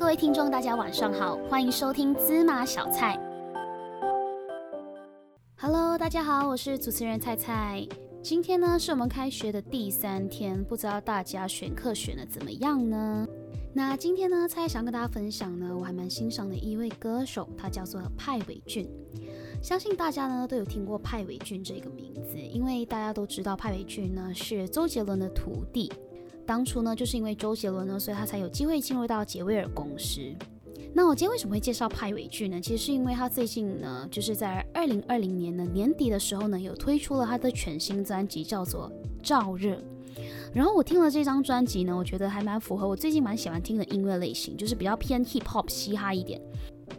各位听众，大家晚上好，欢迎收听芝麻小菜。Hello，大家好，我是主持人菜菜。今天呢是我们开学的第三天，不知道大家选课选的怎么样呢？那今天呢，菜想跟大家分享呢，我还蛮欣赏的一位歌手，他叫做派伟俊。相信大家呢都有听过派伟俊这个名字，因为大家都知道派伟俊呢是周杰伦的徒弟。当初呢，就是因为周杰伦呢，所以他才有机会进入到杰威尔公司。那我今天为什么会介绍派伟俊呢？其实是因为他最近呢，就是在二零二零年的年底的时候呢，有推出了他的全新专辑，叫做《燥热》。然后我听了这张专辑呢，我觉得还蛮符合我最近蛮喜欢听的音乐类型，就是比较偏 hip hop 嘻哈一点。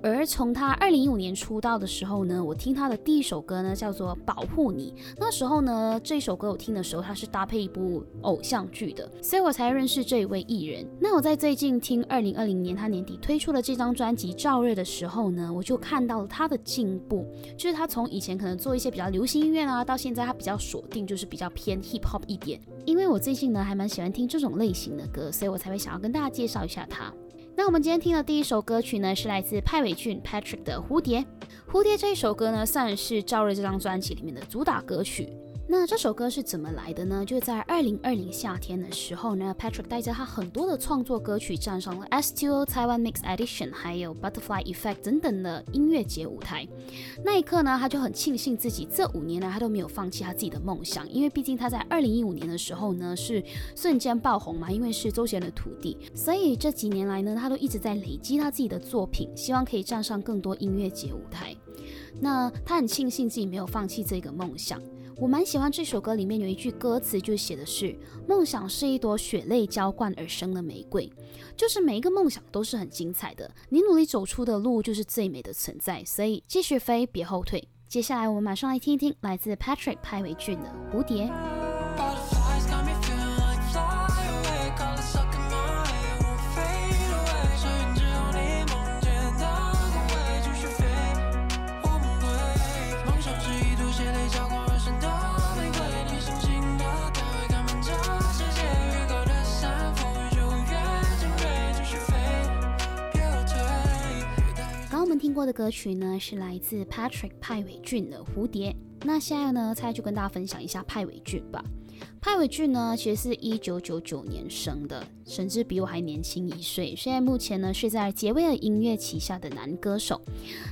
而从他二零一五年出道的时候呢，我听他的第一首歌呢叫做《保护你》。那时候呢，这首歌我听的时候，他是搭配一部偶像剧的，所以我才认识这一位艺人。那我在最近听二零二零年他年底推出的这张专辑《燥热》的时候呢，我就看到了他的进步，就是他从以前可能做一些比较流行音乐啊，到现在他比较锁定就是比较偏 hip hop 一点。因为我最近呢还蛮喜欢听这种类型的歌，所以我才会想要跟大家介绍一下他。那我们今天听的第一首歌曲呢，是来自派伟俊 Patrick 的《蝴蝶》。《蝴蝶》这一首歌呢，算是赵瑞这张专辑里面的主打歌曲。那这首歌是怎么来的呢？就在二零二零夏天的时候呢，Patrick 带着他很多的创作歌曲站上了 S2O Taiwan Mix Edition，还有 Butterfly Effect 等等的音乐节舞台。那一刻呢，他就很庆幸自己这五年来他都没有放弃他自己的梦想，因为毕竟他在二零一五年的时候呢是瞬间爆红嘛，因为是周杰伦的徒弟，所以这几年来呢，他都一直在累积他自己的作品，希望可以站上更多音乐节舞台。那他很庆幸自己没有放弃这个梦想。我蛮喜欢这首歌里面有一句歌词，就写的是“梦想是一朵血泪浇灌而生的玫瑰”，就是每一个梦想都是很精彩的，你努力走出的路就是最美的存在，所以继续飞，别后退。接下来我们马上来听一听来自 Patrick 派维俊的《蝴蝶》。歌曲呢，是来自 Patrick 派伟俊的《蝴蝶》。那现在呢，蔡就跟大家分享一下派伟俊吧。派伟俊呢，其实是一九九九年生的，甚至比我还年轻一岁。现在目前呢，是在杰威尔音乐旗下的男歌手。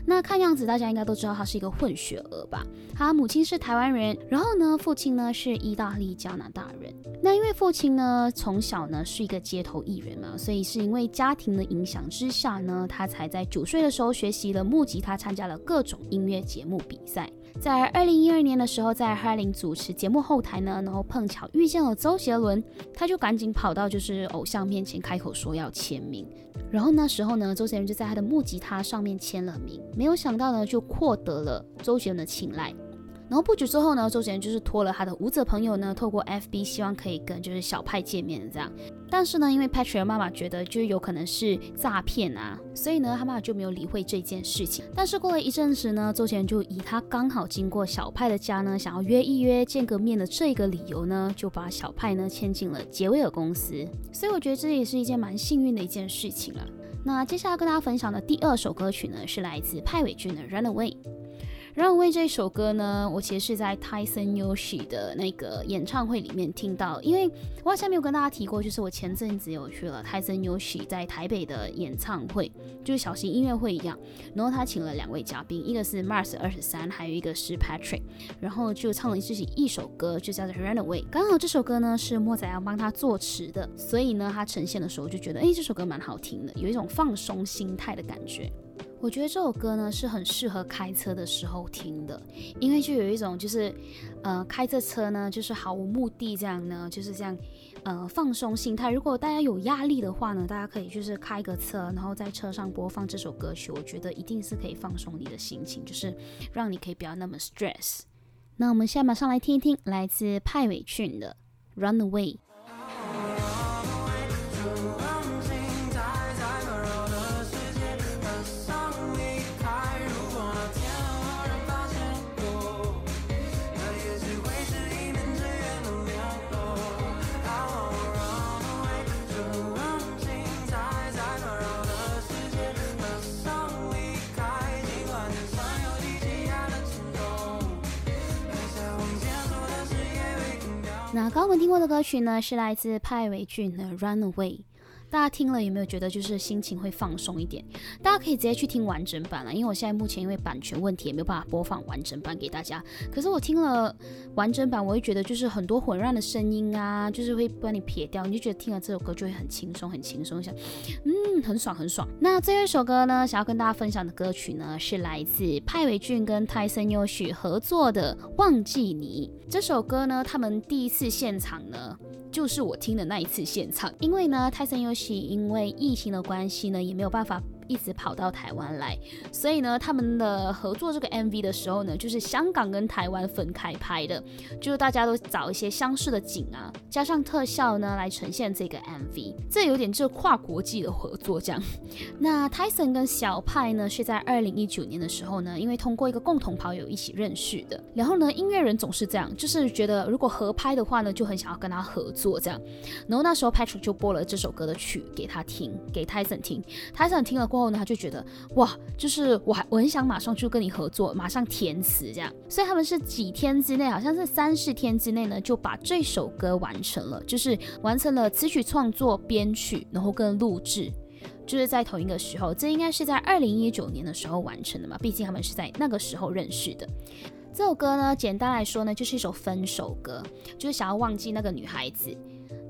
那看样子大家应该都知道他是一个混血儿吧？他母亲是台湾人，然后呢，父亲呢是意大利加拿大人。那因为父亲呢从小呢是一个街头艺人嘛，所以是因为家庭的影响之下呢，他才在九岁的时候学习了木吉他，参加了各种音乐节目比赛。在二零一二年的时候，在哈林主持节目后台呢，然后碰巧遇见了周杰伦，他就赶紧跑到就是偶像面前开口说要签名。然后那时候呢，周杰伦就在他的木吉他上面签了名，没有想到呢，就获得了周杰伦的青睐。然后不久之后呢，周杰伦就是托了他的舞者朋友呢，透过 FB 希望可以跟就是小派见面这样。但是呢，因为 Patrick 的妈妈觉得就是有可能是诈骗啊，所以呢，他妈妈就没有理会这件事情。但是过了一阵子呢，周杰伦就以他刚好经过小派的家呢，想要约一约见个面的这个理由呢，就把小派呢签进了杰威尔公司。所以我觉得这也是一件蛮幸运的一件事情了。那接下来跟大家分享的第二首歌曲呢，是来自派伟俊的《Runaway》。让为这首歌呢，我其实是在 Tyson Yoshi 的那个演唱会里面听到，因为我好像没有跟大家提过，就是我前阵子有去了 Tyson Yoshi 在台北的演唱会，就是小型音乐会一样，然后他请了两位嘉宾，一个是 Mars 二十三，还有一个是 Patrick，然后就唱了自己一首歌，就叫做 Runaway。刚好这首歌呢是莫仔要帮他作词的，所以呢他呈现的时候就觉得，哎，这首歌蛮好听的，有一种放松心态的感觉。我觉得这首歌呢是很适合开车的时候听的，因为就有一种就是，呃，开着车呢就是毫无目的这样呢，就是这样，呃，放松心态。如果大家有压力的话呢，大家可以就是开个车，然后在车上播放这首歌曲，我觉得一定是可以放松你的心情，就是让你可以不要那么 stress。那我们现在马上来听一听来自派伟俊的《Runaway》。那刚刚我们听过的歌曲呢，是来自派伟俊的《Runaway》。大家听了有没有觉得就是心情会放松一点？大家可以直接去听完整版了，因为我现在目前因为版权问题也没有办法播放完整版给大家。可是我听了完整版，我会觉得就是很多混乱的声音啊，就是会把你撇掉，你就觉得听了这首歌就会很轻松，很轻松，想嗯很爽很爽。那最后一首歌呢，想要跟大家分享的歌曲呢，是来自派伟俊跟泰森优许合作的《忘记你》这首歌呢，他们第一次现场呢。就是我听的那一次现场，因为呢，泰森优是因为疫情的关系呢，也没有办法。一直跑到台湾来，所以呢，他们的合作这个 MV 的时候呢，就是香港跟台湾分开拍的，就是大家都找一些相似的景啊，加上特效呢来呈现这个 MV，这有点就跨国际的合作这样。那 Tyson 跟小派呢是在二零一九年的时候呢，因为通过一个共同跑友一起认识的，然后呢，音乐人总是这样，就是觉得如果合拍的话呢，就很想要跟他合作这样。然后那时候 Patrick 就播了这首歌的曲给他听，给 Tyson 听，Tyson 听了过。后呢，他就觉得哇，就是我还我很想马上就跟你合作，马上填词这样，所以他们是几天之内，好像是三四天之内呢，就把这首歌完成了，就是完成了词曲创作、编曲，然后跟录制，就是在同一个时候，这应该是在二零一九年的时候完成的嘛，毕竟他们是在那个时候认识的。这首歌呢，简单来说呢，就是一首分手歌，就是想要忘记那个女孩子。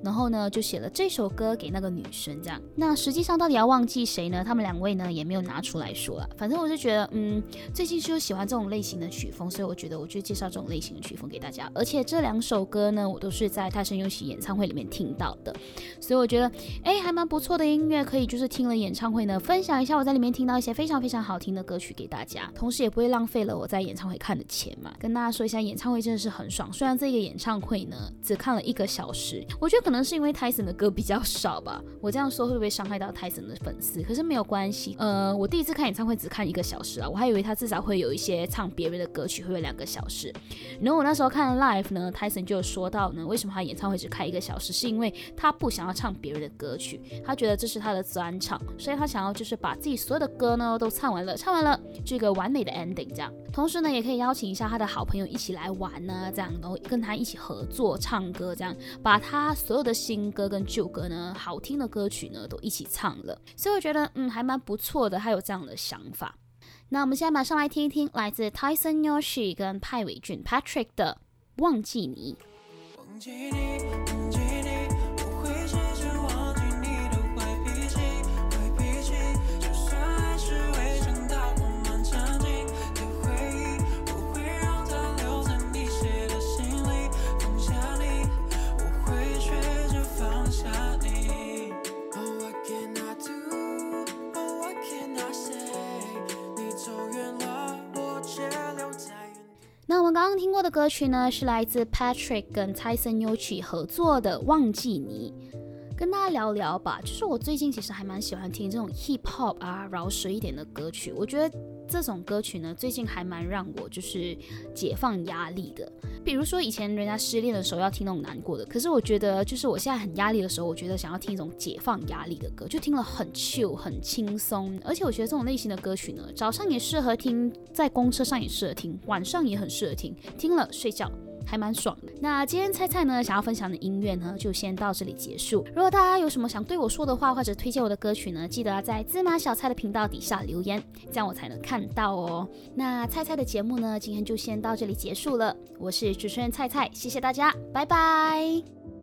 然后呢，就写了这首歌给那个女生，这样。那实际上到底要忘记谁呢？他们两位呢也没有拿出来说了。反正我就觉得，嗯，最近是有喜欢这种类型的曲风，所以我觉得我就介绍这种类型的曲风给大家。而且这两首歌呢，我都是在泰森游戏演唱会里面听到的，所以我觉得，哎，还蛮不错的音乐，可以就是听了演唱会呢，分享一下我在里面听到一些非常非常好听的歌曲给大家，同时也不会浪费了我在演唱会看的钱嘛。跟大家说一下，演唱会真的是很爽。虽然这个演唱会呢只看了一个小时，我觉得。可能是因为泰森的歌比较少吧，我这样说会不会伤害到泰森的粉丝？可是没有关系，呃，我第一次看演唱会只看一个小时啊，我还以为他至少会有一些唱别人的歌曲，会有两个小时。然后我那时候看 live 呢，泰森就说到呢，为什么他演唱会只开一个小时，是因为他不想要唱别人的歌曲，他觉得这是他的专场，所以他想要就是把自己所有的歌呢都唱完了，唱完了这个完美的 ending 这样。同时呢，也可以邀请一下他的好朋友一起来玩呢，这样然后跟他一起合作唱歌，这样把他所有。的新歌跟旧歌呢，好听的歌曲呢，都一起唱了，所以我觉得嗯还蛮不错的，他有这样的想法。那我们现在马上来听一听来自 Tyson Yoshi 跟派伟俊 Patrick 的《忘记你》。那我们刚刚听过的歌曲呢，是来自 Patrick 跟 Tyson y o c h i 合作的《忘记你》。跟大家聊聊吧，就是我最近其实还蛮喜欢听这种 Hip Hop 啊，饶舌一点的歌曲。我觉得这种歌曲呢，最近还蛮让我就是解放压力的。比如说以前人家失恋的时候要听那种难过的，可是我觉得就是我现在很压力的时候，我觉得想要听一种解放压力的歌，就听了很 chill 很轻松。而且我觉得这种类型的歌曲呢，早上也适合听，在公车上也适合听，晚上也很适合听，听了睡觉。还蛮爽的。那今天菜菜呢，想要分享的音乐呢，就先到这里结束。如果大家有什么想对我说的话，或者推荐我的歌曲呢，记得要在芝麻小菜的频道底下留言，这样我才能看到哦。那菜菜的节目呢，今天就先到这里结束了。我是主持人菜菜，谢谢大家，拜拜。